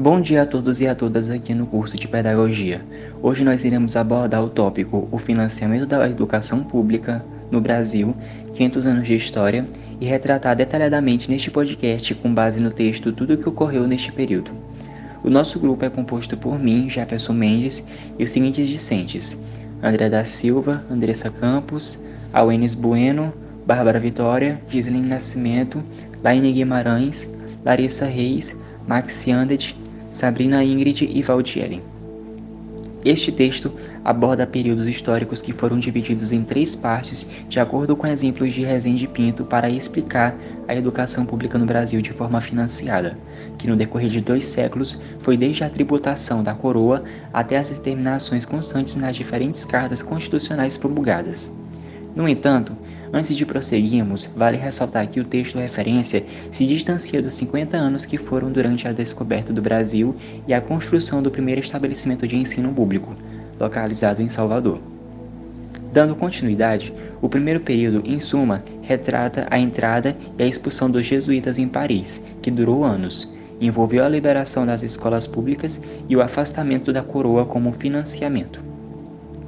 Bom dia a todos e a todas aqui no curso de Pedagogia. Hoje nós iremos abordar o tópico O financiamento da educação pública no Brasil, 500 anos de história, e retratar detalhadamente neste podcast com base no texto tudo o que ocorreu neste período. O nosso grupo é composto por mim, Jefferson Mendes, e os seguintes discentes: André da Silva, Andressa Campos, Awenes Bueno, Bárbara Vitória, Giseline Nascimento, Laine Guimarães, Larissa Reis, Max Yandet, Sabrina Ingrid e Valdieri. Este texto aborda períodos históricos que foram divididos em três partes, de acordo com exemplos de Rezende Pinto, para explicar a educação pública no Brasil de forma financiada, que no decorrer de dois séculos foi desde a tributação da coroa até as determinações constantes nas diferentes cartas constitucionais promulgadas. No entanto, Antes de prosseguirmos, vale ressaltar que o texto referência se distancia dos 50 anos que foram durante a descoberta do Brasil e a construção do primeiro estabelecimento de ensino público, localizado em Salvador. Dando continuidade, o primeiro período, em suma, retrata a entrada e a expulsão dos jesuítas em Paris, que durou anos. Envolveu a liberação das escolas públicas e o afastamento da coroa como financiamento.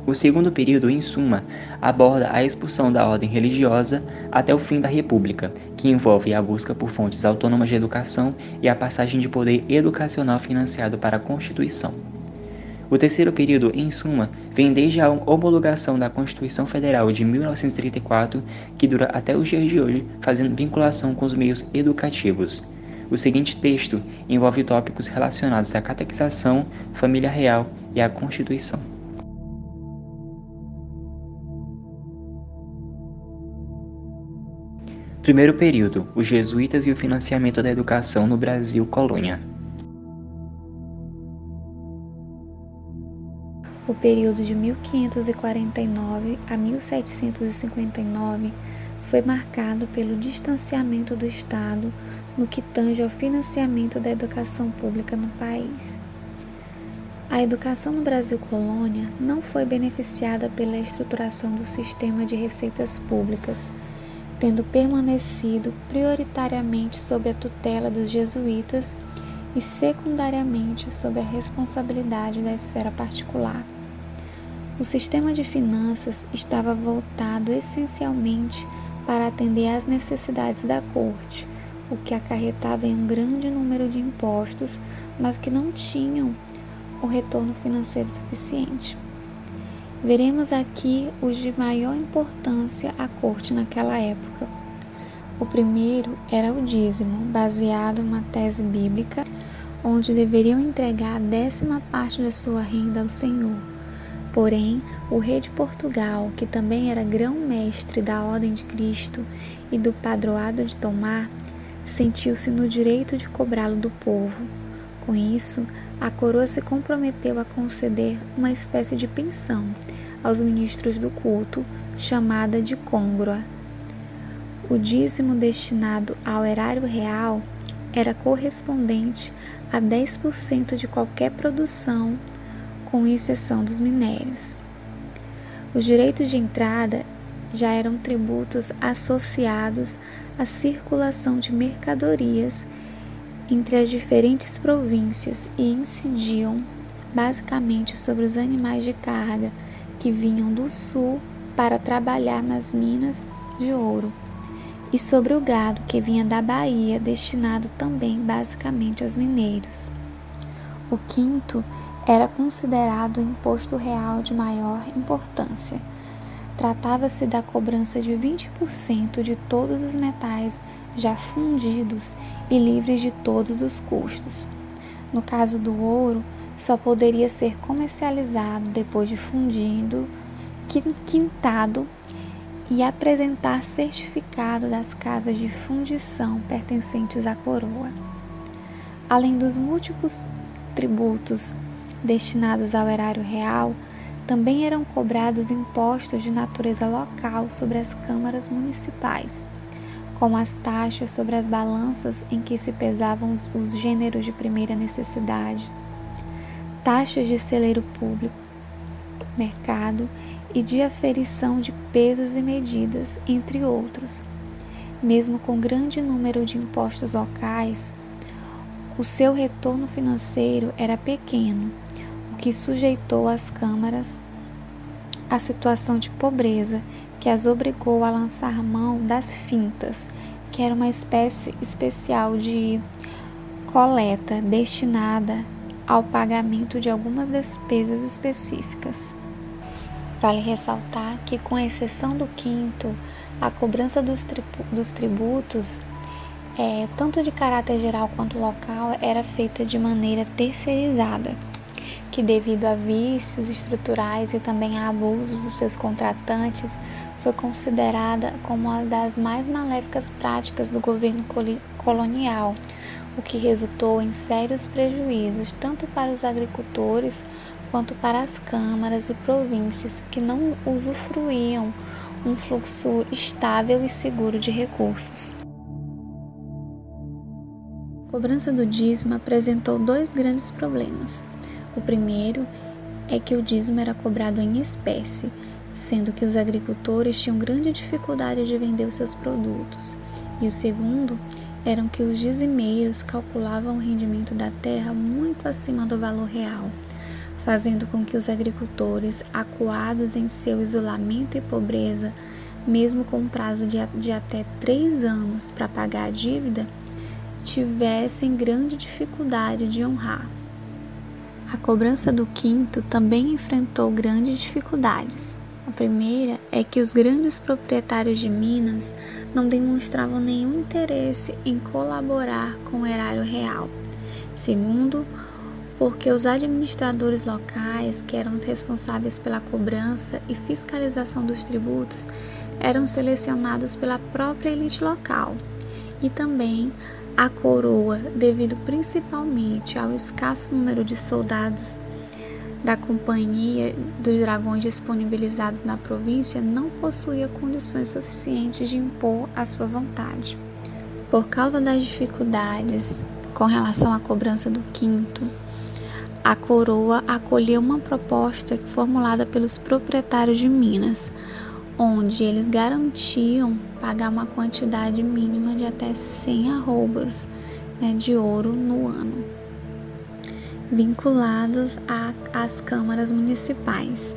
O segundo período, em suma, aborda a expulsão da ordem religiosa até o fim da República, que envolve a busca por fontes autônomas de educação e a passagem de poder educacional financiado para a Constituição. O terceiro período, em suma, vem desde a homologação da Constituição Federal de 1934, que dura até os dias de hoje, fazendo vinculação com os meios educativos. O seguinte texto envolve tópicos relacionados à catequização, família real e à Constituição. Primeiro período: os jesuítas e o financiamento da educação no Brasil colônia. O período de 1549 a 1759 foi marcado pelo distanciamento do Estado no que tange ao financiamento da educação pública no país. A educação no Brasil colônia não foi beneficiada pela estruturação do sistema de receitas públicas tendo permanecido prioritariamente sob a tutela dos jesuítas e secundariamente sob a responsabilidade da esfera particular. O sistema de finanças estava voltado essencialmente para atender às necessidades da corte, o que acarretava em um grande número de impostos, mas que não tinham o retorno financeiro suficiente. Veremos aqui os de maior importância à corte naquela época. O primeiro era o dízimo, baseado em uma tese bíblica, onde deveriam entregar a décima parte da sua renda ao Senhor. Porém, o rei de Portugal, que também era grão-mestre da Ordem de Cristo e do padroado de Tomar, sentiu-se no direito de cobrá-lo do povo. Com isso, a coroa se comprometeu a conceder uma espécie de pensão aos ministros do culto, chamada de côngrua. O dízimo destinado ao erário real era correspondente a 10% de qualquer produção, com exceção dos minérios. Os direitos de entrada já eram tributos associados à circulação de mercadorias entre as diferentes províncias e incidiam basicamente sobre os animais de carga que vinham do sul para trabalhar nas minas de ouro, e sobre o gado que vinha da Bahia, destinado também basicamente aos mineiros. O quinto era considerado o imposto real de maior importância. Tratava-se da cobrança de 20% de todos os metais já fundidos e livres de todos os custos. No caso do ouro, só poderia ser comercializado depois de fundido, quintado e apresentar certificado das casas de fundição pertencentes à coroa. Além dos múltiplos tributos destinados ao erário real, também eram cobrados impostos de natureza local sobre as câmaras municipais, como as taxas sobre as balanças em que se pesavam os gêneros de primeira necessidade, taxas de celeiro público, mercado e de aferição de pesos e medidas, entre outros. Mesmo com grande número de impostos locais, o seu retorno financeiro era pequeno, que sujeitou as câmaras à situação de pobreza que as obrigou a lançar mão das fintas, que era uma espécie especial de coleta destinada ao pagamento de algumas despesas específicas. Vale ressaltar que, com exceção do quinto, a cobrança dos, dos tributos é, tanto de caráter geral quanto local, era feita de maneira terceirizada, que devido a vícios estruturais e também a abusos dos seus contratantes, foi considerada como uma das mais maléficas práticas do governo colonial, o que resultou em sérios prejuízos tanto para os agricultores quanto para as câmaras e províncias que não usufruíam um fluxo estável e seguro de recursos. A cobrança do dízimo apresentou dois grandes problemas. O primeiro é que o dízimo era cobrado em espécie, sendo que os agricultores tinham grande dificuldade de vender os seus produtos. E o segundo era que os dizimeiros calculavam o rendimento da terra muito acima do valor real, fazendo com que os agricultores, acuados em seu isolamento e pobreza, mesmo com um prazo de, de até três anos para pagar a dívida, tivessem grande dificuldade de honrar. A cobrança do quinto também enfrentou grandes dificuldades. A primeira é que os grandes proprietários de minas não demonstravam nenhum interesse em colaborar com o erário real. Segundo, porque os administradores locais, que eram os responsáveis pela cobrança e fiscalização dos tributos, eram selecionados pela própria elite local. E também a coroa, devido principalmente ao escasso número de soldados da Companhia dos Dragões disponibilizados na província, não possuía condições suficientes de impor a sua vontade. Por causa das dificuldades com relação à cobrança do quinto, a coroa acolheu uma proposta formulada pelos proprietários de Minas, onde eles garantiam pagar uma quantidade mínima de até 100 arrobas né, de ouro no ano, vinculados às câmaras municipais.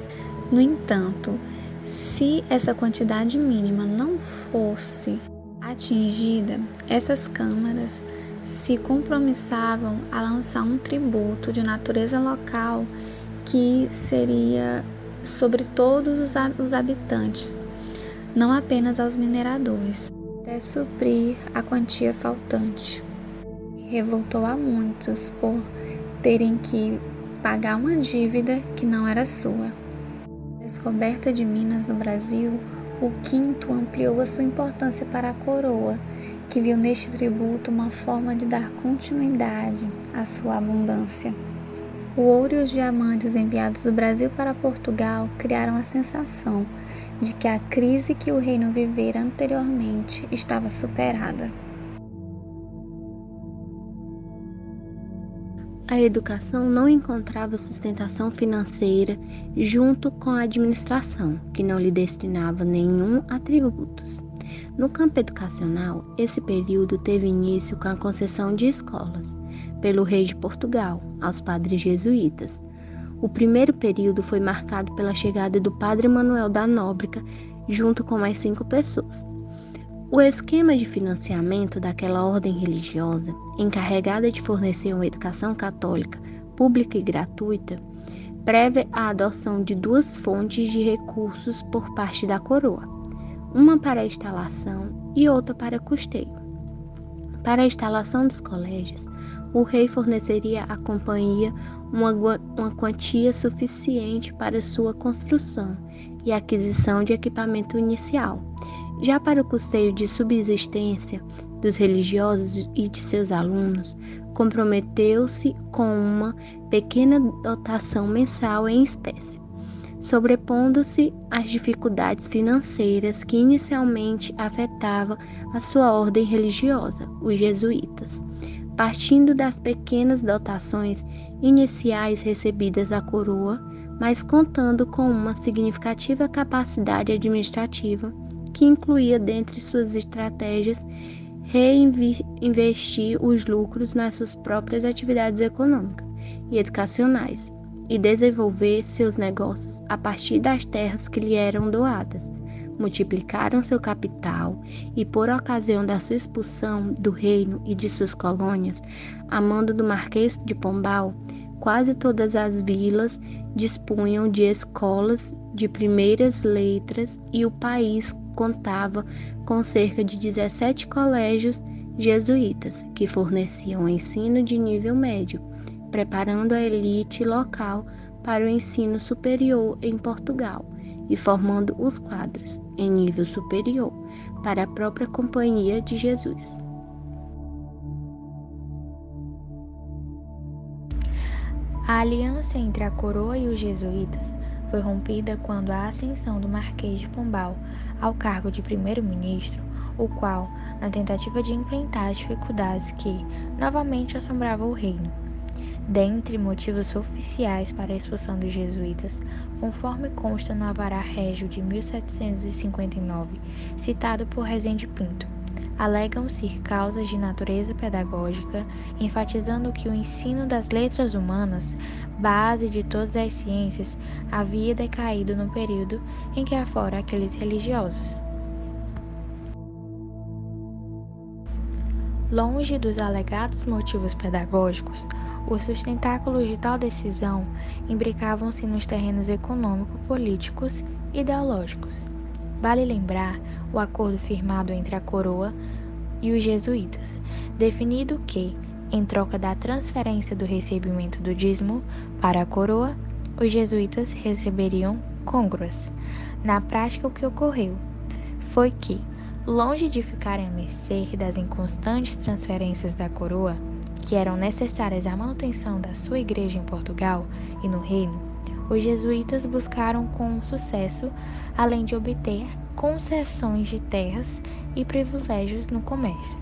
No entanto, se essa quantidade mínima não fosse atingida, essas câmaras se compromissavam a lançar um tributo de natureza local que seria sobre todos os habitantes, não apenas aos mineradores, até suprir a quantia faltante. Revoltou a muitos por terem que pagar uma dívida que não era sua. Descoberta de minas no Brasil, o quinto ampliou a sua importância para a coroa, que viu neste tributo uma forma de dar continuidade à sua abundância. O ouro e os diamantes enviados do Brasil para Portugal criaram a sensação de que a crise que o reino vivera anteriormente estava superada. A educação não encontrava sustentação financeira junto com a administração, que não lhe destinava nenhum atributos. No campo educacional, esse período teve início com a concessão de escolas pelo rei de Portugal aos padres jesuítas. O primeiro período foi marcado pela chegada do padre Manuel da Nóbrega junto com mais cinco pessoas. O esquema de financiamento daquela ordem religiosa, encarregada de fornecer uma educação católica pública e gratuita, preve a adoção de duas fontes de recursos por parte da coroa, uma para a instalação e outra para custeio. Para a instalação dos colégios, o rei forneceria à companhia uma, uma quantia suficiente para sua construção e aquisição de equipamento inicial. Já para o custeio de subsistência dos religiosos e de seus alunos, comprometeu-se com uma pequena dotação mensal em espécie, sobrepondo-se às dificuldades financeiras que inicialmente afetavam a sua ordem religiosa, os jesuítas partindo das pequenas dotações iniciais recebidas da coroa, mas contando com uma significativa capacidade administrativa que incluía dentre suas estratégias reinvestir os lucros nas suas próprias atividades econômicas e educacionais e desenvolver seus negócios a partir das terras que lhe eram doadas. Multiplicaram seu capital e, por ocasião da sua expulsão do reino e de suas colônias, a mando do Marquês de Pombal, quase todas as vilas dispunham de escolas de primeiras letras e o país contava com cerca de 17 colégios jesuítas que forneciam ensino de nível médio, preparando a elite local para o ensino superior em Portugal e formando os quadros em nível superior para a própria Companhia de Jesus. A aliança entre a coroa e os jesuítas foi rompida quando a ascensão do Marquês de Pombal ao cargo de primeiro-ministro, o qual, na tentativa de enfrentar as dificuldades que novamente assombravam o reino, dentre motivos oficiais para a expulsão dos jesuítas, conforme consta no Avará Régio de 1759, citado por Rezende Pinto, alegam-se causas de natureza pedagógica, enfatizando que o ensino das letras humanas, base de todas as ciências, havia decaído no período em que afora aqueles religiosos. Longe dos alegados motivos pedagógicos, os sustentáculos de tal decisão imbricavam-se nos terrenos econômico-políticos e ideológicos. Vale lembrar o acordo firmado entre a coroa e os jesuítas, definido que, em troca da transferência do recebimento do dízimo para a coroa, os jesuítas receberiam congruas. Na prática, o que ocorreu foi que, longe de ficarem a mercê das inconstantes transferências da coroa, que eram necessárias à manutenção da sua igreja em Portugal e no Reino, os jesuítas buscaram com sucesso, além de obter concessões de terras e privilégios no comércio.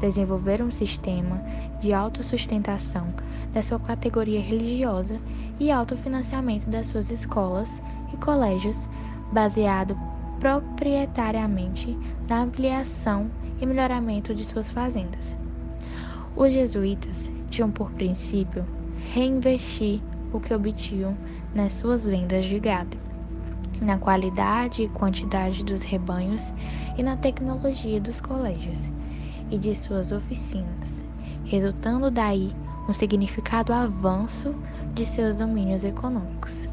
Desenvolveram um sistema de autossustentação da sua categoria religiosa e autofinanciamento das suas escolas e colégios, baseado proprietariamente na ampliação e melhoramento de suas fazendas. Os jesuítas tinham por princípio reinvestir o que obtinham nas suas vendas de gado na qualidade e quantidade dos rebanhos e na tecnologia dos colégios e de suas oficinas, resultando daí um significado avanço de seus domínios econômicos.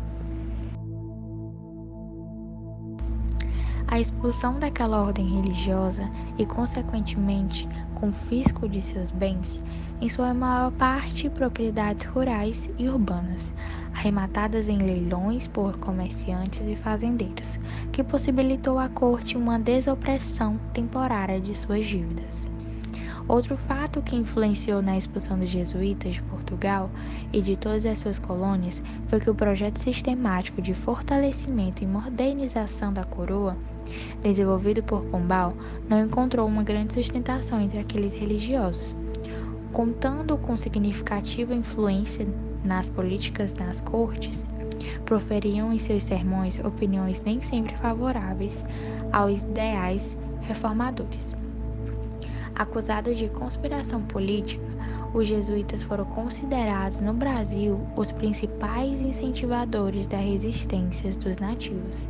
A expulsão daquela ordem religiosa e, consequentemente, confisco de seus bens, em sua maior parte propriedades rurais e urbanas, arrematadas em leilões por comerciantes e fazendeiros, que possibilitou à corte uma desopressão temporária de suas dívidas. Outro fato que influenciou na expulsão dos jesuítas de Portugal e de todas as suas colônias foi que o projeto sistemático de fortalecimento e modernização da coroa, desenvolvido por Pombal, não encontrou uma grande sustentação entre aqueles religiosos. Contando com significativa influência nas políticas nas cortes, proferiam em seus sermões opiniões nem sempre favoráveis aos ideais reformadores. Acusados de conspiração política, os jesuítas foram considerados no Brasil os principais incentivadores da resistência dos nativos.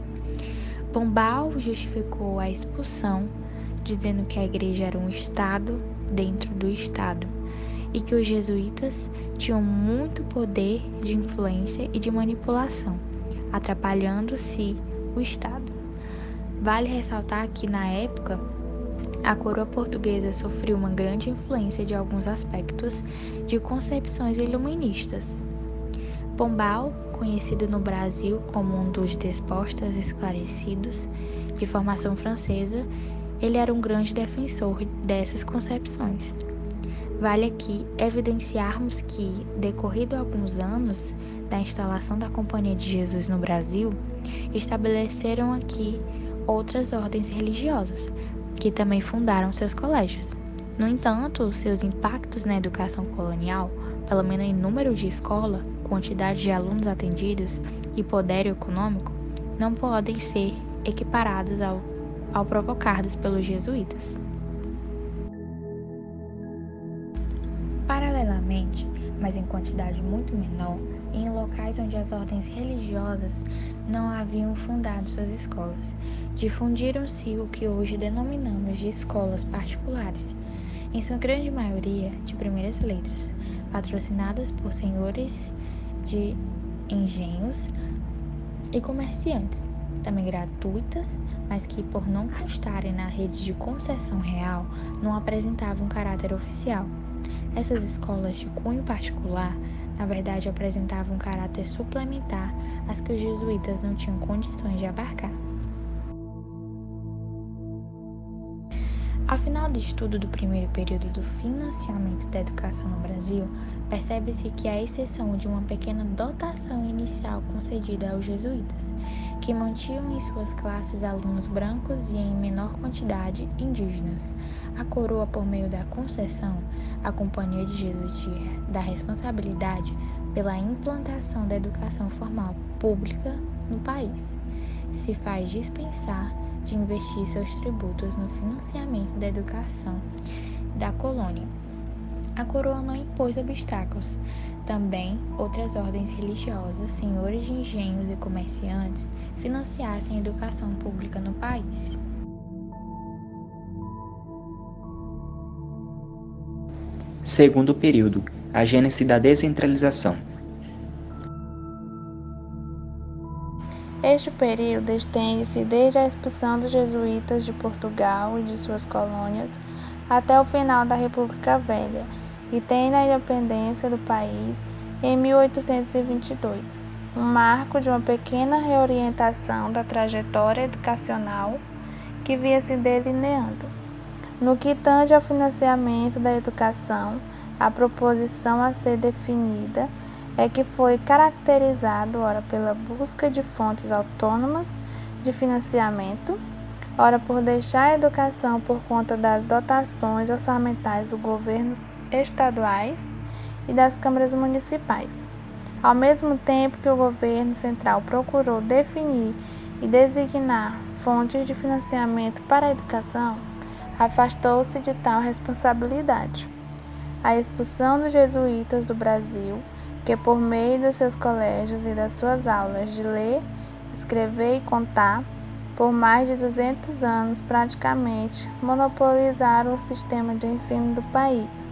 Pombal justificou a expulsão, dizendo que a igreja era um Estado dentro do Estado e que os jesuítas tinham muito poder de influência e de manipulação, atrapalhando-se o Estado. Vale ressaltar que, na época, a coroa portuguesa sofreu uma grande influência de alguns aspectos de concepções iluministas. Pombal, conhecido no Brasil como um dos despostas esclarecidos de formação francesa, ele era um grande defensor dessas concepções. Vale aqui evidenciarmos que, decorrido alguns anos da instalação da Companhia de Jesus no Brasil, estabeleceram aqui outras ordens religiosas, que também fundaram seus colégios. No entanto, seus impactos na educação colonial, pelo menos em número de escola, quantidade de alunos atendidos e poder econômico, não podem ser equiparados ao, ao provocados pelos jesuítas. Paralelamente, mas em quantidade muito menor, em locais onde as ordens religiosas não haviam fundado suas escolas, Difundiram-se o que hoje denominamos de escolas particulares, em sua grande maioria de primeiras letras, patrocinadas por senhores de engenhos e comerciantes, também gratuitas, mas que, por não constarem na rede de concessão real, não apresentavam caráter oficial. Essas escolas de cunho particular, na verdade, apresentavam um caráter suplementar às que os jesuítas não tinham condições de abarcar. Ao final do estudo do primeiro período do financiamento da educação no Brasil, percebe-se que, à exceção de uma pequena dotação inicial concedida aos jesuítas, que mantinham em suas classes alunos brancos e, em menor quantidade, indígenas, a coroa, por meio da concessão, a Companhia de Jesus da responsabilidade pela implantação da educação formal pública no país, se faz dispensar de investir seus tributos no financiamento da educação da colônia. A coroa não impôs obstáculos. Também outras ordens religiosas, senhores de engenhos e comerciantes financiassem a educação pública no país. Segundo período, a gênese da descentralização. Este período estende-se desde a expulsão dos jesuítas de Portugal e de suas colônias até o final da República Velha e tem na independência do país em 1822, um marco de uma pequena reorientação da trajetória educacional que via se delineando. No que tange ao financiamento da educação, a proposição a ser definida é que foi caracterizado ora pela busca de fontes autônomas de financiamento, ora por deixar a educação por conta das dotações orçamentais dos governos estaduais e das câmaras municipais. Ao mesmo tempo que o governo central procurou definir e designar fontes de financiamento para a educação, afastou-se de tal responsabilidade. A expulsão dos jesuítas do Brasil que por meio dos seus colégios e das suas aulas de ler, escrever e contar, por mais de 200 anos praticamente monopolizaram o sistema de ensino do país,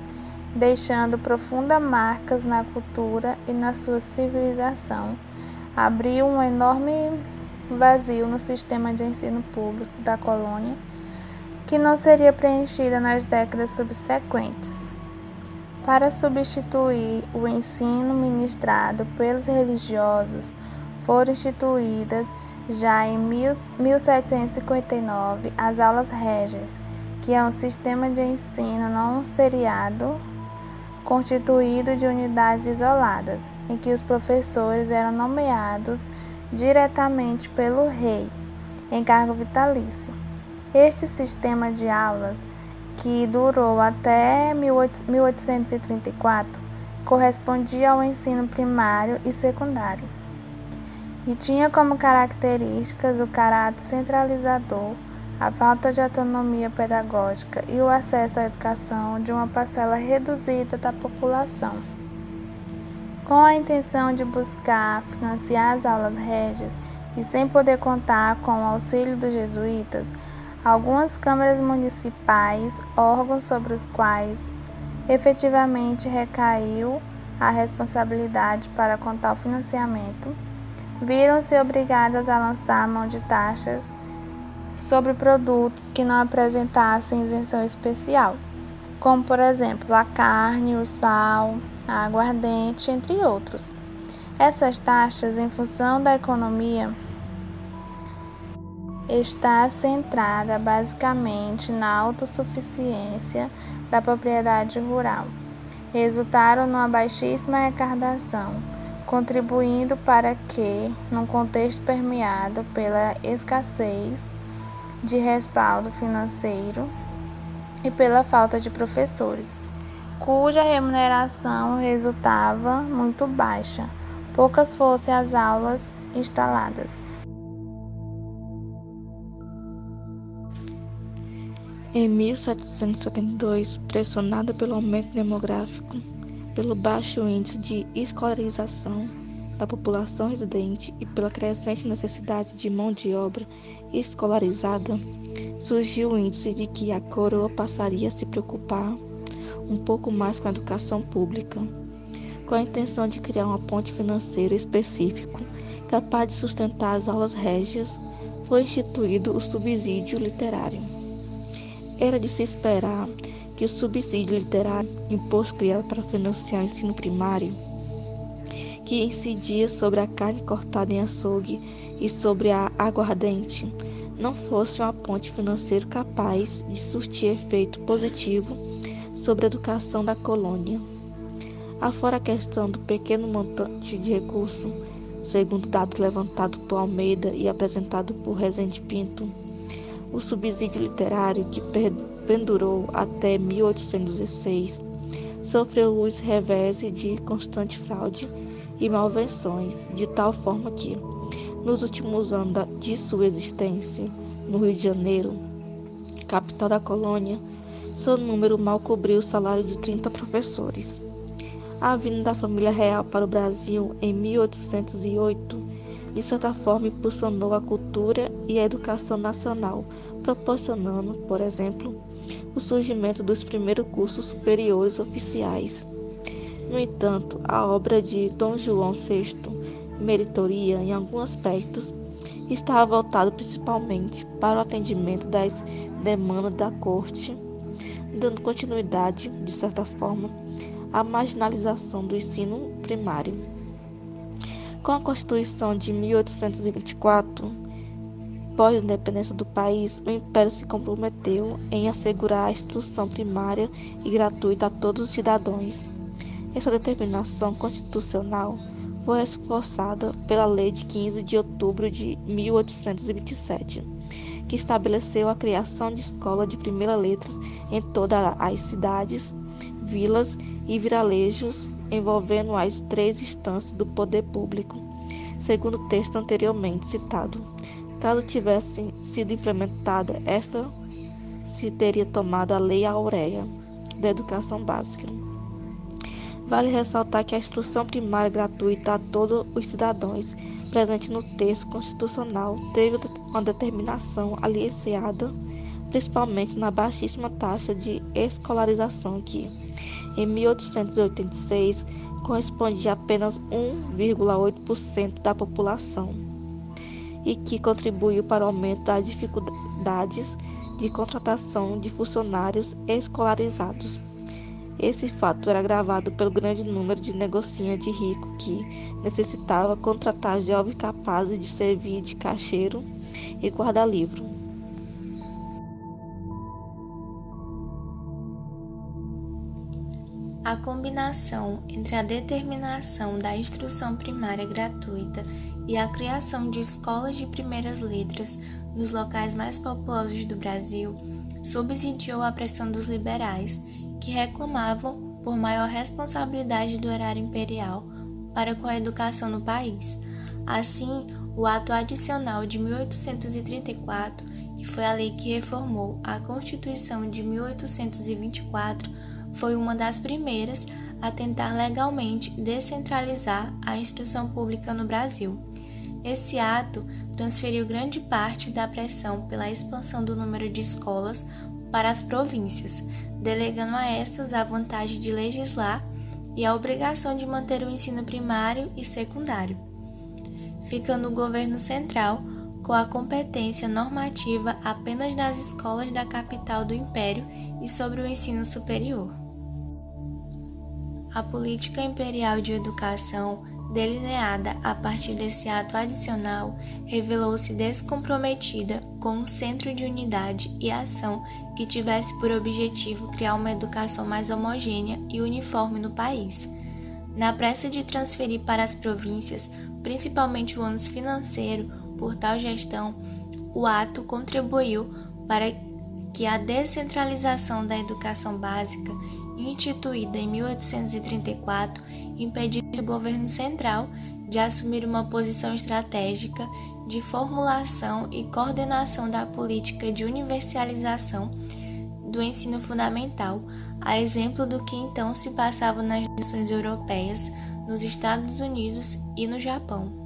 deixando profundas marcas na cultura e na sua civilização. Abriu um enorme vazio no sistema de ensino público da colônia, que não seria preenchido nas décadas subsequentes para substituir o ensino ministrado pelos religiosos, foram instituídas já em 1759 as aulas régias, que é um sistema de ensino não seriado constituído de unidades isoladas, em que os professores eram nomeados diretamente pelo rei, em cargo vitalício. Este sistema de aulas que durou até 1834, correspondia ao ensino primário e secundário e tinha como características o caráter centralizador, a falta de autonomia pedagógica e o acesso à educação de uma parcela reduzida da população. Com a intenção de buscar financiar as aulas régias e sem poder contar com o auxílio dos jesuítas, algumas câmaras municipais, órgãos sobre os quais efetivamente recaiu a responsabilidade para contar o financiamento, viram-se obrigadas a lançar mão de taxas sobre produtos que não apresentassem isenção especial, como por exemplo a carne, o sal, a aguardente, entre outros. Essas taxas, em função da economia, está centrada basicamente na autossuficiência da propriedade rural. Resultaram numa baixíssima arrecadação, contribuindo para que, num contexto permeado pela escassez de respaldo financeiro e pela falta de professores, cuja remuneração resultava muito baixa, poucas fossem as aulas instaladas. Em 1772, pressionada pelo aumento demográfico, pelo baixo índice de escolarização da população residente e pela crescente necessidade de mão de obra escolarizada, surgiu o índice de que a coroa passaria a se preocupar um pouco mais com a educação pública, com a intenção de criar uma ponte financeira específico capaz de sustentar as aulas régias, foi instituído o subsídio literário. Era de se esperar que o subsídio literário, imposto criado para financiar o ensino primário, que incidia sobre a carne cortada em açougue e sobre a aguardente, não fosse uma ponte financeira capaz de surtir efeito positivo sobre a educação da colônia. Afora a questão do pequeno montante de recurso, segundo dados levantados por Almeida e apresentado por Rezende Pinto, o subsídio literário que pendurou até 1816 sofreu os reveses de constante fraude e malvenções, de tal forma que, nos últimos anos de sua existência, no Rio de Janeiro, capital da colônia, seu número mal cobriu o salário de 30 professores. A vinda da família real para o Brasil em 1808, de certa forma, impulsionou a cultura e a educação nacional, proporcionando, por exemplo, o surgimento dos primeiros cursos superiores oficiais. No entanto, a obra de Dom João VI, Meritoria, em alguns aspectos, estava voltada principalmente para o atendimento das demandas da corte, dando continuidade, de certa forma, à marginalização do ensino primário. Com a Constituição de 1824, pós-independência do país, o Império se comprometeu em assegurar a instrução primária e gratuita a todos os cidadãos. Essa determinação constitucional foi reforçada pela Lei de 15 de outubro de 1827, que estabeleceu a criação de escolas de primeira letras em todas as cidades, vilas e viralejos, envolvendo as três instâncias do poder público, segundo o texto anteriormente citado. Caso tivesse sido implementada esta, se teria tomado a Lei Auréia da Educação Básica. Vale ressaltar que a instrução primária gratuita a todos os cidadãos presente no texto constitucional teve uma determinação aliciada principalmente na baixíssima taxa de escolarização que, em 1886, correspondia a apenas 1,8% da população e que contribuiu para o aumento das dificuldades de contratação de funcionários escolarizados. Esse fato era agravado pelo grande número de negocinhas de rico que necessitava contratar jovens capazes de servir de caixeiro e guarda-livro. A combinação entre a determinação da instrução primária gratuita e a criação de escolas de primeiras letras nos locais mais populosos do Brasil subsidiou a pressão dos liberais que reclamavam por maior responsabilidade do erário imperial para com a educação no país. Assim, o ato adicional de 1834, que foi a lei que reformou a Constituição de 1824, foi uma das primeiras a tentar legalmente descentralizar a instrução pública no Brasil. Esse ato transferiu grande parte da pressão pela expansão do número de escolas para as províncias, delegando a estas a vantagem de legislar e a obrigação de manter o ensino primário e secundário, ficando o governo central com a competência normativa apenas nas escolas da capital do império e sobre o ensino superior. A política imperial de educação, delineada a partir desse ato adicional, revelou-se descomprometida com um centro de unidade e ação que tivesse por objetivo criar uma educação mais homogênea e uniforme no país. Na pressa de transferir para as províncias, principalmente o ônus financeiro, por tal gestão, o ato contribuiu para que a descentralização da educação básica, instituída em 1834, impedisse o governo central de assumir uma posição estratégica de formulação e coordenação da política de universalização do ensino fundamental, a exemplo do que então se passava nas nações europeias, nos Estados Unidos e no Japão.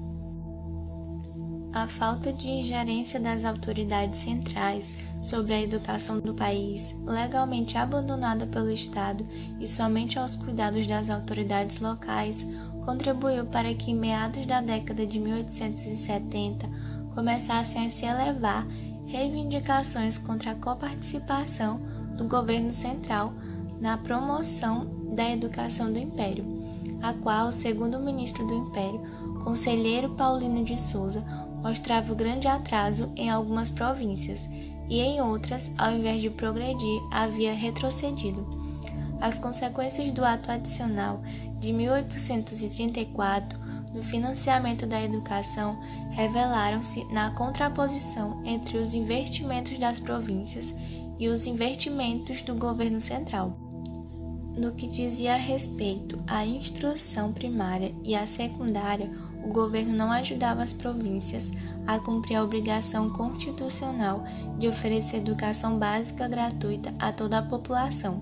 A falta de ingerência das autoridades centrais sobre a educação do país, legalmente abandonada pelo Estado e somente aos cuidados das autoridades locais, contribuiu para que, em meados da década de 1870, começassem a se elevar reivindicações contra a coparticipação do governo central na promoção da educação do Império, a qual, segundo o ministro do Império, conselheiro Paulino de Souza, mostrava grande atraso em algumas províncias e em outras, ao invés de progredir, havia retrocedido. As consequências do ato adicional de 1834 no financiamento da educação revelaram-se na contraposição entre os investimentos das províncias e os investimentos do governo central. No que dizia respeito à instrução primária e à secundária, o governo não ajudava as províncias a cumprir a obrigação constitucional de oferecer educação básica gratuita a toda a população.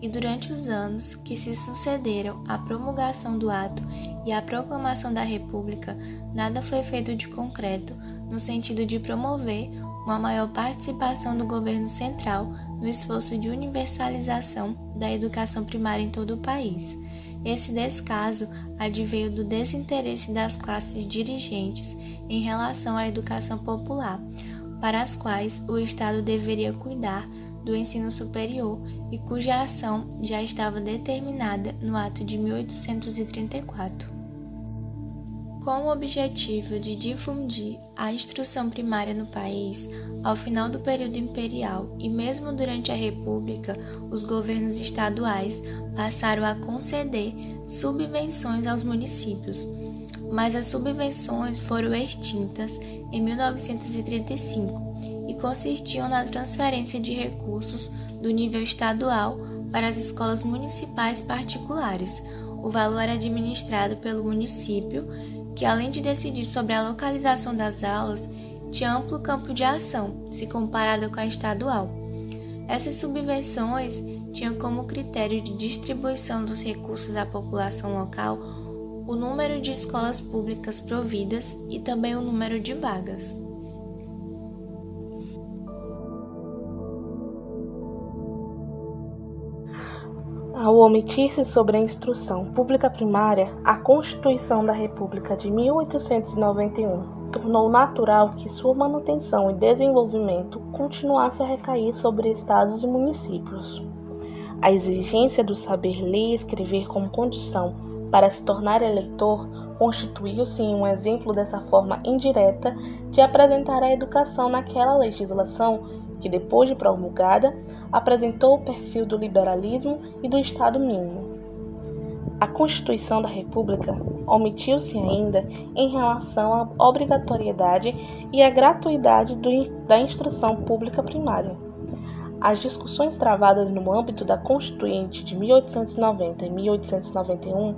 E durante os anos que se sucederam à promulgação do ato e à proclamação da República, nada foi feito de concreto no sentido de promover uma maior participação do governo central no esforço de universalização da educação primária em todo o país. Esse descaso adveio do desinteresse das classes dirigentes em relação à educação popular, para as quais o Estado deveria cuidar do ensino superior e cuja ação já estava determinada no ato de 1834. Com o objetivo de difundir a instrução primária no país, ao final do período imperial e mesmo durante a República, os governos estaduais passaram a conceder subvenções aos municípios, mas as subvenções foram extintas em 1935 e consistiam na transferência de recursos do nível estadual para as escolas municipais particulares. O valor era administrado pelo município que além de decidir sobre a localização das aulas, tinha amplo campo de ação, se comparada com a estadual. Essas subvenções tinham como critério de distribuição dos recursos à população local o número de escolas públicas providas e também o número de vagas. Ao omitir-se sobre a instrução pública primária, a Constituição da República de 1891 tornou natural que sua manutenção e desenvolvimento continuasse a recair sobre estados e municípios. A exigência do saber ler e escrever como condição para se tornar eleitor constituiu-se um exemplo dessa forma indireta de apresentar a educação naquela legislação que, depois de promulgada, apresentou o perfil do liberalismo e do Estado mínimo. A Constituição da República omitiu-se ainda em relação à obrigatoriedade e à gratuidade do, da instrução pública primária. As discussões travadas no âmbito da Constituinte de 1890 e 1891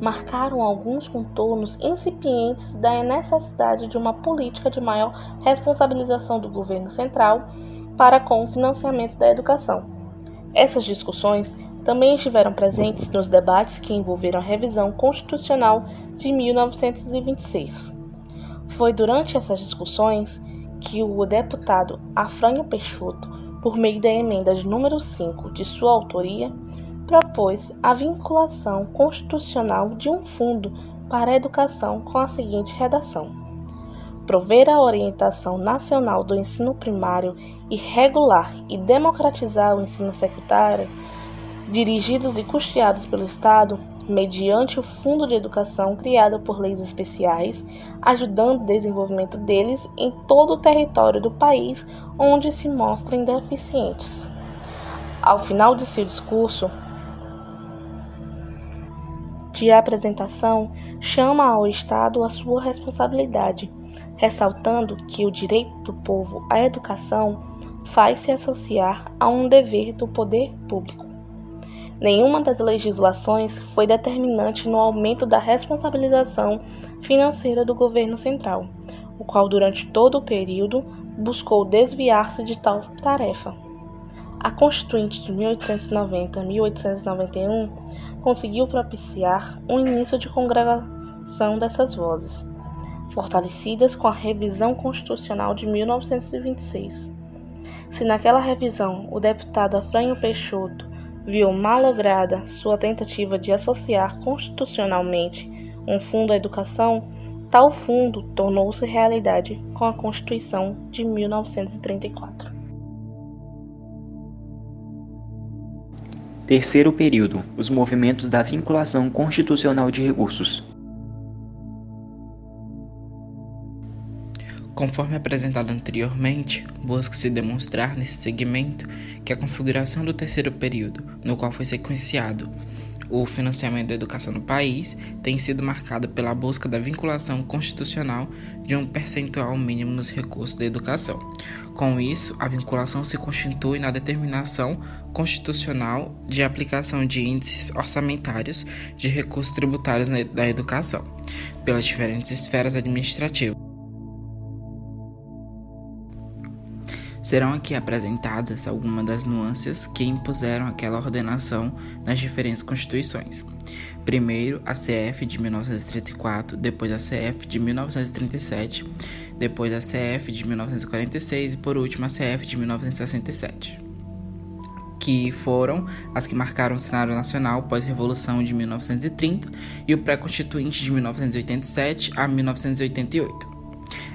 marcaram alguns contornos incipientes da necessidade de uma política de maior responsabilização do governo central para com o financiamento da educação. Essas discussões também estiveram presentes nos debates que envolveram a revisão constitucional de 1926. Foi durante essas discussões que o deputado Afrânio Peixoto, por meio da emenda de número 5 de sua autoria, propôs a vinculação constitucional de um fundo para a educação com a seguinte redação: prover a orientação nacional do ensino primário e regular e democratizar o ensino secundário, dirigidos e custeados pelo Estado, mediante o Fundo de Educação criado por leis especiais, ajudando o desenvolvimento deles em todo o território do país onde se mostrem deficientes. Ao final de seu discurso de apresentação, chama ao Estado a sua responsabilidade ressaltando que o direito do povo à educação faz se associar a um dever do poder público. Nenhuma das legislações foi determinante no aumento da responsabilização financeira do governo central, o qual durante todo o período buscou desviar-se de tal tarefa. A Constituinte de 1890-1891 conseguiu propiciar um início de congregação dessas vozes, fortalecidas com a revisão constitucional de 1926. Se naquela revisão o deputado Afrânio Peixoto viu malograda sua tentativa de associar constitucionalmente um fundo à educação, tal fundo tornou-se realidade com a Constituição de 1934. Terceiro período: os movimentos da vinculação constitucional de recursos. Conforme apresentado anteriormente, busca-se demonstrar nesse segmento que a configuração do terceiro período, no qual foi sequenciado o financiamento da educação no país tem sido marcado pela busca da vinculação constitucional de um percentual mínimo nos recursos da educação. Com isso, a vinculação se constitui na determinação constitucional de aplicação de índices orçamentários de recursos tributários da educação pelas diferentes esferas administrativas. Serão aqui apresentadas algumas das nuances que impuseram aquela ordenação nas diferentes constituições. Primeiro, a CF de 1934, depois a CF de 1937, depois a CF de 1946 e por último a CF de 1967 que foram as que marcaram o cenário nacional pós-revolução de 1930 e o pré-constituinte de 1987 a 1988.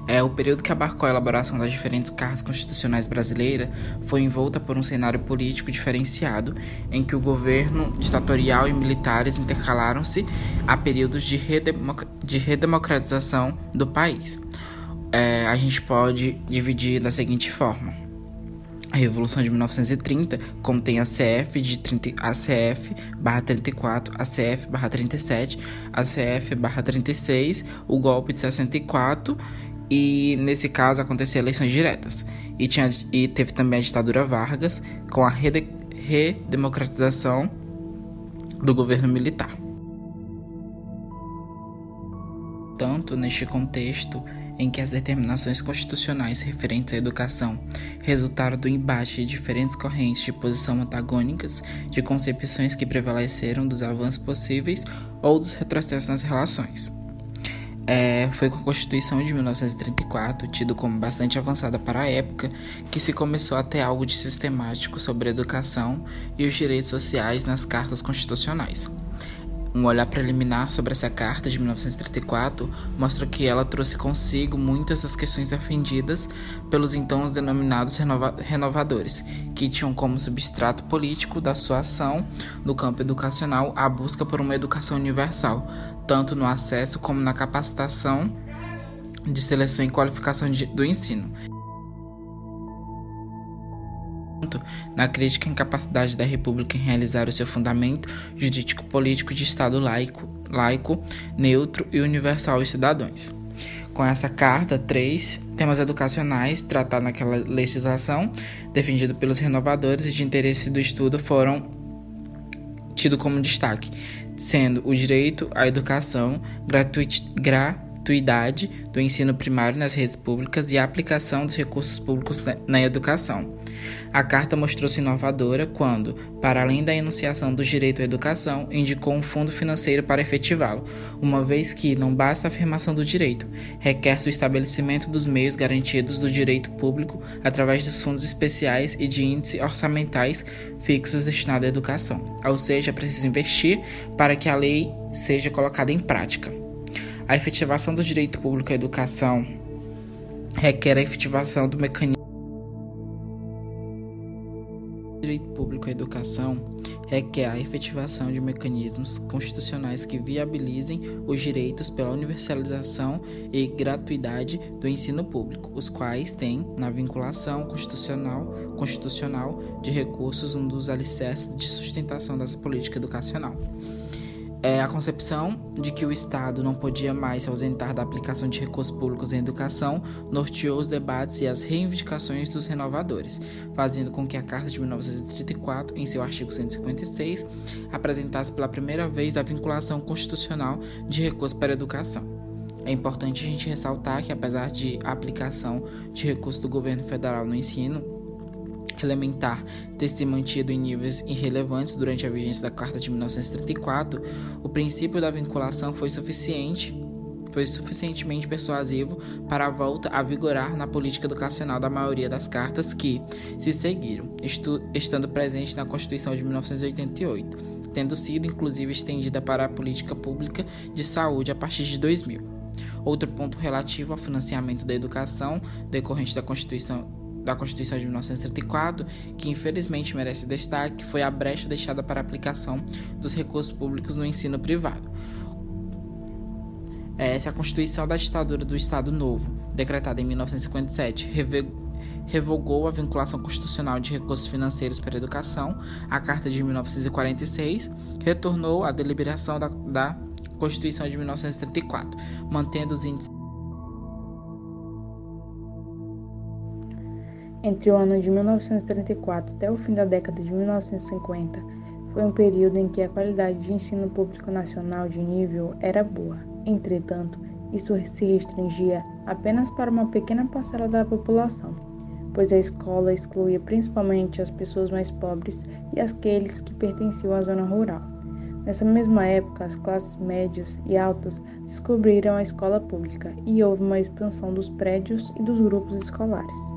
É, o período que abarcou a elaboração das diferentes cartas constitucionais brasileiras foi envolta por um cenário político diferenciado, em que o governo ditatorial e militares intercalaram-se a períodos de, de redemocratização do país. É, a gente pode dividir da seguinte forma. A Revolução de 1930 contém a CF de 30, a CF barra 34, a CF barra 37, a CF barra 36, o golpe de 64 e nesse caso aconteciam eleições diretas. E, tinha, e teve também a ditadura Vargas com a rede, redemocratização do governo militar. Tanto neste contexto em que as determinações constitucionais referentes à educação resultaram do embate de diferentes correntes de posição antagônicas, de concepções que prevaleceram dos avanços possíveis ou dos retrocessos nas relações. É, foi com a Constituição de 1934, tido como bastante avançada para a época, que se começou a ter algo de sistemático sobre a educação e os direitos sociais nas cartas constitucionais. Um olhar preliminar sobre essa carta de 1934 mostra que ela trouxe consigo muitas das questões defendidas pelos então denominados renova renovadores, que tinham como substrato político da sua ação no campo educacional a busca por uma educação universal, tanto no acesso como na capacitação de seleção e qualificação de, do ensino na crítica à incapacidade da República em realizar o seu fundamento jurídico-político de Estado laico, laico, neutro e universal aos cidadãos. Com essa carta, três temas educacionais tratados naquela legislação, defendido pelos renovadores e de interesse do estudo, foram tidos como destaque, sendo o direito à educação, gratuit, gratuidade do ensino primário nas redes públicas e a aplicação dos recursos públicos na educação. A carta mostrou-se inovadora quando, para além da enunciação do direito à educação, indicou um fundo financeiro para efetivá-lo, uma vez que não basta a afirmação do direito, requer-se o estabelecimento dos meios garantidos do direito público através dos fundos especiais e de índices orçamentais fixos destinados à educação, ou seja, é preciso investir para que a lei seja colocada em prática. A efetivação do direito público à educação requer a efetivação do mecanismo direito público à educação requer a efetivação de mecanismos constitucionais que viabilizem os direitos pela universalização e gratuidade do ensino público, os quais têm, na vinculação constitucional, constitucional de recursos, um dos alicerces de sustentação dessa política educacional é a concepção de que o Estado não podia mais se ausentar da aplicação de recursos públicos em educação norteou os debates e as reivindicações dos renovadores, fazendo com que a Carta de 1934, em seu artigo 156, apresentasse pela primeira vez a vinculação constitucional de recursos para a educação. É importante a gente ressaltar que, apesar de aplicação de recursos do governo federal no ensino, elementar ter se mantido em níveis irrelevantes durante a vigência da Carta de 1934, o princípio da vinculação foi suficiente foi suficientemente persuasivo para a volta a vigorar na política educacional da maioria das cartas que se seguiram, estando presente na Constituição de 1988, tendo sido inclusive estendida para a política pública de saúde a partir de 2000. Outro ponto relativo ao financiamento da educação decorrente da Constituição da Constituição de 1934, que infelizmente merece destaque, foi a brecha deixada para a aplicação dos recursos públicos no ensino privado. Essa é a Constituição da ditadura do Estado Novo, decretada em 1957, revogou a vinculação constitucional de recursos financeiros para a educação, a Carta de 1946 retornou à deliberação da, da Constituição de 1934, mantendo os índices Entre o ano de 1934 até o fim da década de 1950, foi um período em que a qualidade de ensino público nacional de nível era boa. Entretanto, isso se restringia apenas para uma pequena parcela da população, pois a escola excluía principalmente as pessoas mais pobres e aqueles que pertenciam à zona rural. Nessa mesma época, as classes médias e altas descobriram a escola pública e houve uma expansão dos prédios e dos grupos escolares.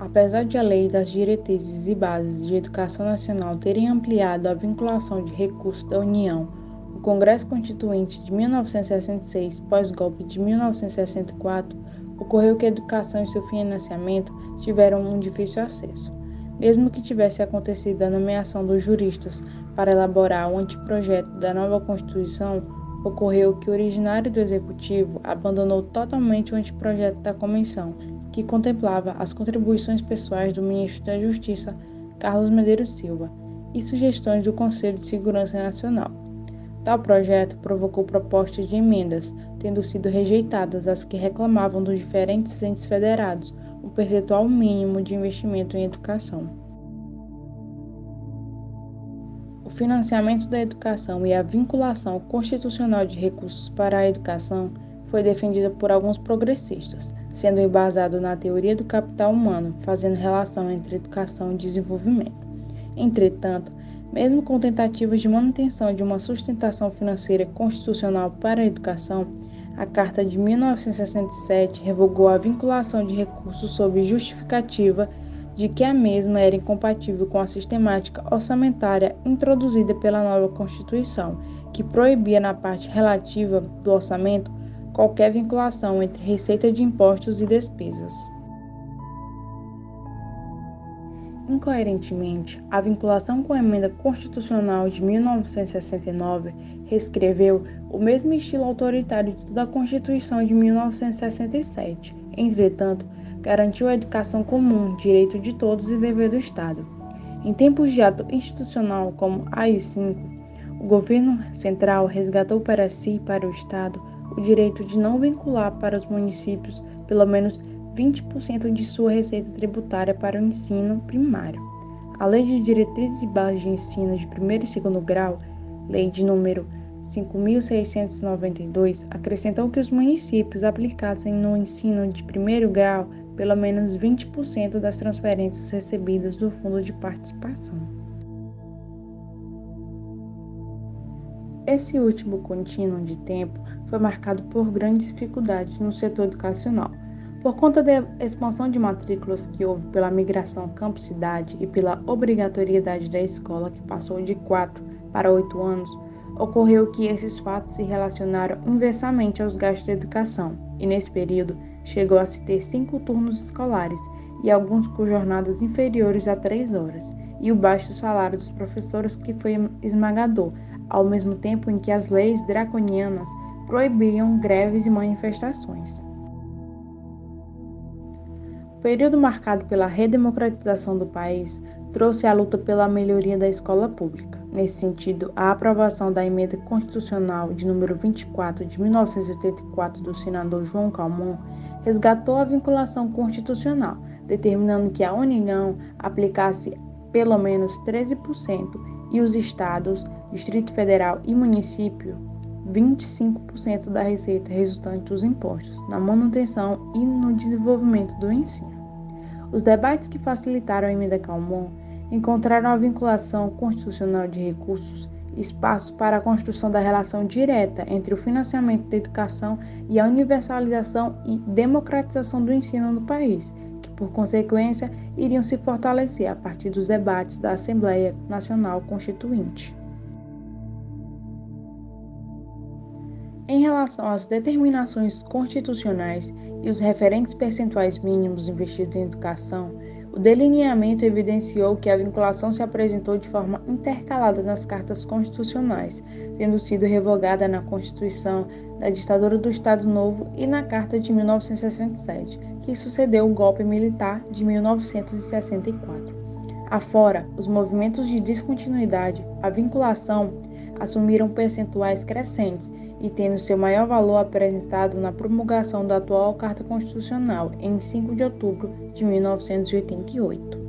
Apesar de a Lei das Diretrizes e Bases de Educação Nacional terem ampliado a vinculação de recursos da União, o Congresso Constituinte de 1966, pós-golpe de 1964, ocorreu que a educação e seu financiamento tiveram um difícil acesso. Mesmo que tivesse acontecido a nomeação dos juristas para elaborar o anteprojeto da nova Constituição, ocorreu que o originário do Executivo abandonou totalmente o anteprojeto da Comissão que contemplava as contribuições pessoais do ministro da Justiça, Carlos Medeiros Silva, e sugestões do Conselho de Segurança Nacional. Tal projeto provocou propostas de emendas, tendo sido rejeitadas as que reclamavam dos diferentes entes federados um percentual mínimo de investimento em educação. O financiamento da educação e a vinculação constitucional de recursos para a educação foi defendida por alguns progressistas, sendo embasado na teoria do capital humano, fazendo relação entre educação e desenvolvimento. Entretanto, mesmo com tentativas de manutenção de uma sustentação financeira constitucional para a educação, a Carta de 1967 revogou a vinculação de recursos sob justificativa de que a mesma era incompatível com a sistemática orçamentária introduzida pela nova Constituição, que proibia na parte relativa do orçamento qualquer vinculação entre receita de impostos e despesas. Incoerentemente, a vinculação com a emenda constitucional de 1969 reescreveu o mesmo estilo autoritário da Constituição de 1967. Entretanto, garantiu a educação comum, direito de todos e dever do Estado. Em tempos de ato institucional como AI-5, o governo central resgatou para si e para o Estado o direito de não vincular para os municípios pelo menos 20% de sua receita tributária para o ensino primário. A Lei de Diretrizes e Bases de Ensino de Primeiro e Segundo Grau, Lei de número 5.692, acrescentou que os municípios aplicassem no ensino de primeiro grau pelo menos 20% das transferências recebidas do Fundo de Participação. Esse último contínuo de tempo foi marcado por grandes dificuldades no setor educacional. Por conta da expansão de matrículas que houve pela migração campo-cidade e pela obrigatoriedade da escola, que passou de 4 para 8 anos, ocorreu que esses fatos se relacionaram inversamente aos gastos de educação, e nesse período chegou a se ter cinco turnos escolares e alguns com jornadas inferiores a três horas, e o baixo salário dos professores que foi esmagador, ao mesmo tempo em que as leis draconianas proibiam greves e manifestações. O período marcado pela redemocratização do país trouxe a luta pela melhoria da escola pública. Nesse sentido, a aprovação da emenda constitucional de número 24 de 1984 do senador João Calmon resgatou a vinculação constitucional, determinando que a União aplicasse pelo menos 13% e os estados, Distrito Federal e município 25% da receita resultante dos impostos na manutenção e no desenvolvimento do ensino. Os debates que facilitaram a emenda Calmon encontraram a vinculação constitucional de recursos espaço para a construção da relação direta entre o financiamento da educação e a universalização e democratização do ensino no país, que, por consequência, iriam se fortalecer a partir dos debates da Assembleia Nacional Constituinte. Em relação às determinações constitucionais e os referentes percentuais mínimos investidos em educação, o delineamento evidenciou que a vinculação se apresentou de forma intercalada nas cartas constitucionais, tendo sido revogada na Constituição da ditadura do Estado Novo e na Carta de 1967, que sucedeu o golpe militar de 1964. Afora os movimentos de descontinuidade, a vinculação assumiram percentuais crescentes e tendo seu maior valor apresentado na promulgação da atual Carta Constitucional em 5 de outubro de 1988.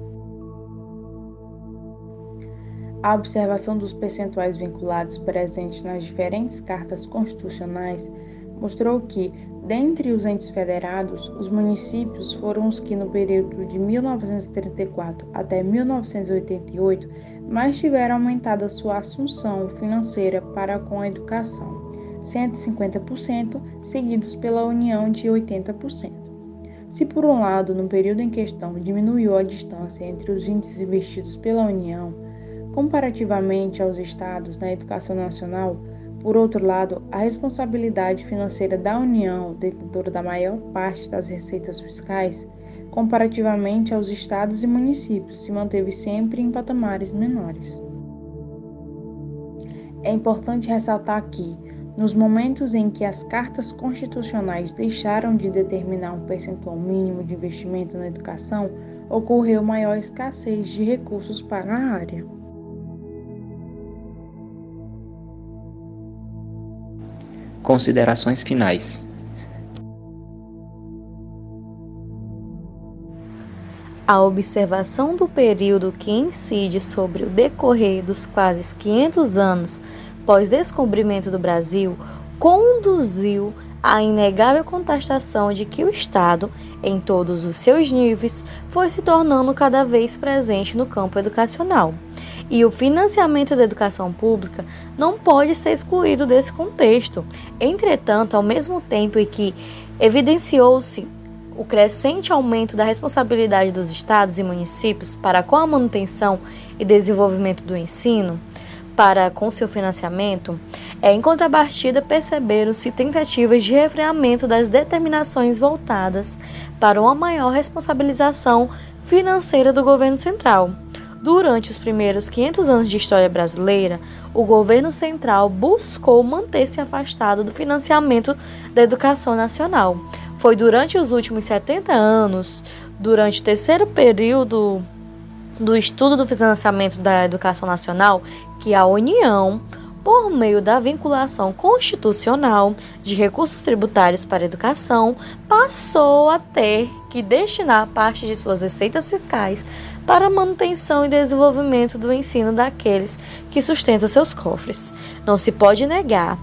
A observação dos percentuais vinculados presentes nas diferentes cartas constitucionais mostrou que, dentre os entes federados, os municípios foram os que, no período de 1934 até 1988, mais tiveram aumentado sua assunção financeira para com a educação, 150%, seguidos pela União de 80%. Se, por um lado, no período em questão diminuiu a distância entre os índices investidos pela União, comparativamente aos estados na educação nacional, por outro lado, a responsabilidade financeira da União, detentora da maior parte das receitas fiscais, comparativamente aos estados e municípios, se manteve sempre em patamares menores. É importante ressaltar que, nos momentos em que as cartas constitucionais deixaram de determinar um percentual mínimo de investimento na educação, ocorreu maior escassez de recursos para a área. Considerações finais. A observação do período que incide sobre o decorrer dos quase 500 anos pós-descobrimento do Brasil conduziu à inegável contestação de que o Estado, em todos os seus níveis, foi se tornando cada vez presente no campo educacional e o financiamento da educação pública não pode ser excluído desse contexto. Entretanto, ao mesmo tempo em que evidenciou-se o crescente aumento da responsabilidade dos estados e municípios para com a manutenção e desenvolvimento do ensino, para com seu financiamento, é, em contrapartida perceberam-se tentativas de refreamento das determinações voltadas para uma maior responsabilização financeira do governo central. Durante os primeiros 500 anos de história brasileira, o governo central buscou manter-se afastado do financiamento da educação nacional. Foi durante os últimos 70 anos, durante o terceiro período do estudo do financiamento da educação nacional, que a União, por meio da vinculação constitucional de recursos tributários para a educação, passou a ter que destinar parte de suas receitas fiscais para manutenção e desenvolvimento do ensino daqueles que sustentam seus cofres. Não se pode negar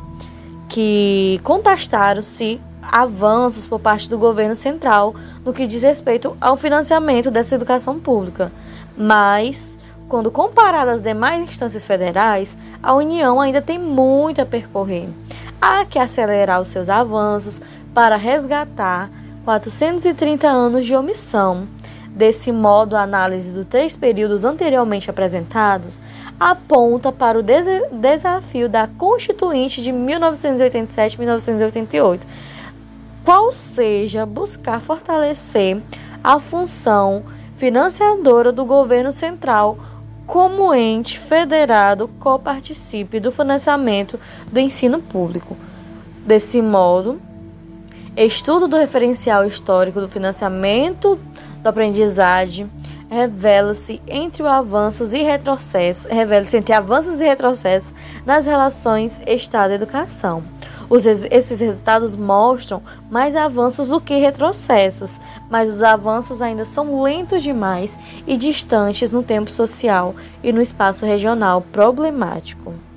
que contestaram-se avanços por parte do governo central no que diz respeito ao financiamento dessa educação pública, mas quando comparado às demais instâncias federais, a União ainda tem muito a percorrer. Há que acelerar os seus avanços para resgatar 430 anos de omissão Desse modo, a análise dos três períodos anteriormente apresentados aponta para o des desafio da Constituinte de 1987-1988, qual seja buscar fortalecer a função financiadora do governo central como ente federado coparticipe do financiamento do ensino público. Desse modo, estudo do referencial histórico do financiamento da aprendizagem revela-se entre avanços e retrocessos, revela-se entre avanços e retrocessos nas relações Estado-educação. esses resultados mostram mais avanços do que retrocessos, mas os avanços ainda são lentos demais e distantes no tempo social e no espaço regional problemático.